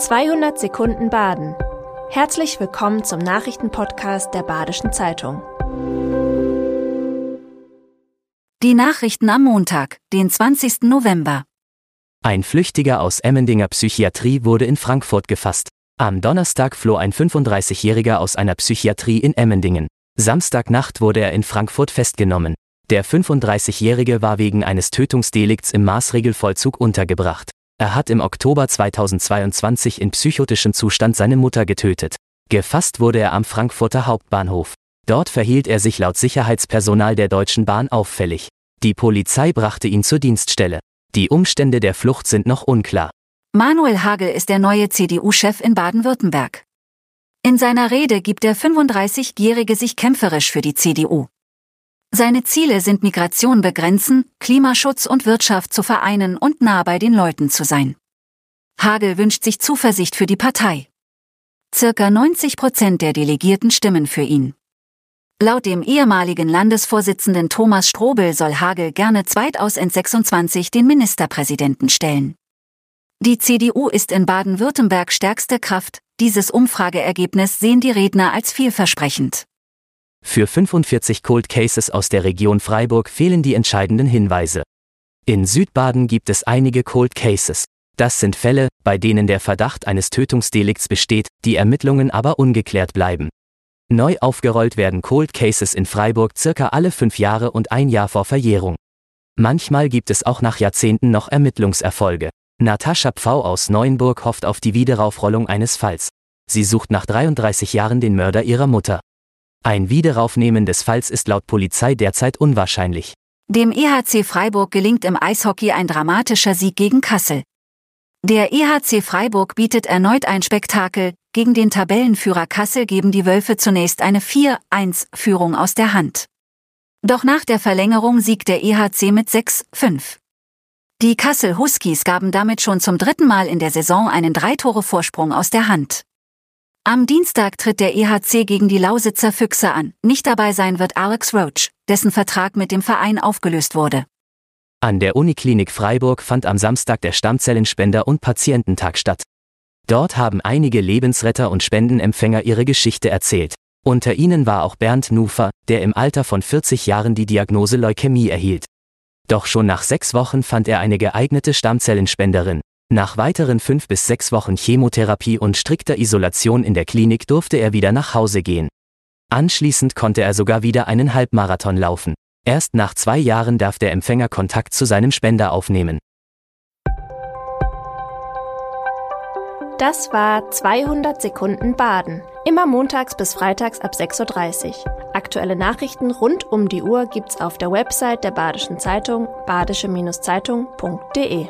200 Sekunden Baden. Herzlich willkommen zum Nachrichtenpodcast der Badischen Zeitung. Die Nachrichten am Montag, den 20. November. Ein Flüchtiger aus Emmendinger Psychiatrie wurde in Frankfurt gefasst. Am Donnerstag floh ein 35-Jähriger aus einer Psychiatrie in Emmendingen. Samstagnacht wurde er in Frankfurt festgenommen. Der 35-Jährige war wegen eines Tötungsdelikts im Maßregelvollzug untergebracht. Er hat im Oktober 2022 in psychotischem Zustand seine Mutter getötet. Gefasst wurde er am Frankfurter Hauptbahnhof. Dort verhielt er sich laut Sicherheitspersonal der Deutschen Bahn auffällig. Die Polizei brachte ihn zur Dienststelle. Die Umstände der Flucht sind noch unklar. Manuel Hagel ist der neue CDU-Chef in Baden-Württemberg. In seiner Rede gibt der 35-Jährige sich kämpferisch für die CDU. Seine Ziele sind Migration begrenzen, Klimaschutz und Wirtschaft zu vereinen und nah bei den Leuten zu sein. Hagel wünscht sich Zuversicht für die Partei. Circa 90 Prozent der Delegierten stimmen für ihn. Laut dem ehemaligen Landesvorsitzenden Thomas Strobel soll Hagel gerne 2026 den Ministerpräsidenten stellen. Die CDU ist in Baden-Württemberg stärkste Kraft, dieses Umfrageergebnis sehen die Redner als vielversprechend. Für 45 Cold Cases aus der Region Freiburg fehlen die entscheidenden Hinweise. In Südbaden gibt es einige Cold Cases. Das sind Fälle, bei denen der Verdacht eines Tötungsdelikts besteht, die Ermittlungen aber ungeklärt bleiben. Neu aufgerollt werden Cold Cases in Freiburg circa alle fünf Jahre und ein Jahr vor Verjährung. Manchmal gibt es auch nach Jahrzehnten noch Ermittlungserfolge. Natascha Pfau aus Neuenburg hofft auf die Wiederaufrollung eines Falls. Sie sucht nach 33 Jahren den Mörder ihrer Mutter. Ein Wiederaufnehmen des Falls ist laut Polizei derzeit unwahrscheinlich. Dem EHC Freiburg gelingt im Eishockey ein dramatischer Sieg gegen Kassel. Der EHC Freiburg bietet erneut ein Spektakel, gegen den Tabellenführer Kassel geben die Wölfe zunächst eine 4-1-Führung aus der Hand. Doch nach der Verlängerung siegt der EHC mit 6-5. Die Kassel Huskies gaben damit schon zum dritten Mal in der Saison einen Drei-Tore-Vorsprung aus der Hand. Am Dienstag tritt der EHC gegen die Lausitzer Füchse an. Nicht dabei sein wird Alex Roach, dessen Vertrag mit dem Verein aufgelöst wurde. An der Uniklinik Freiburg fand am Samstag der Stammzellenspender- und Patiententag statt. Dort haben einige Lebensretter und Spendenempfänger ihre Geschichte erzählt. Unter ihnen war auch Bernd Nufer, der im Alter von 40 Jahren die Diagnose Leukämie erhielt. Doch schon nach sechs Wochen fand er eine geeignete Stammzellenspenderin. Nach weiteren fünf bis sechs Wochen Chemotherapie und strikter Isolation in der Klinik durfte er wieder nach Hause gehen. Anschließend konnte er sogar wieder einen Halbmarathon laufen. Erst nach zwei Jahren darf der Empfänger Kontakt zu seinem Spender aufnehmen. Das war 200 Sekunden Baden. Immer montags bis freitags ab 6.30 Uhr. Aktuelle Nachrichten rund um die Uhr gibt's auf der Website der Badischen Zeitung badische-zeitung.de.